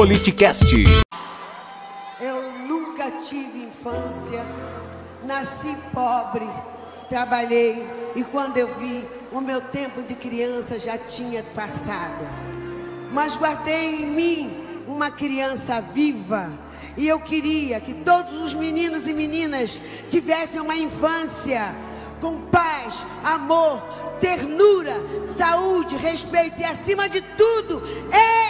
Politicast. Eu nunca tive infância, nasci pobre, trabalhei e quando eu vi, o meu tempo de criança já tinha passado. Mas guardei em mim uma criança viva e eu queria que todos os meninos e meninas tivessem uma infância com paz, amor, ternura, saúde, respeito e, acima de tudo, esperança!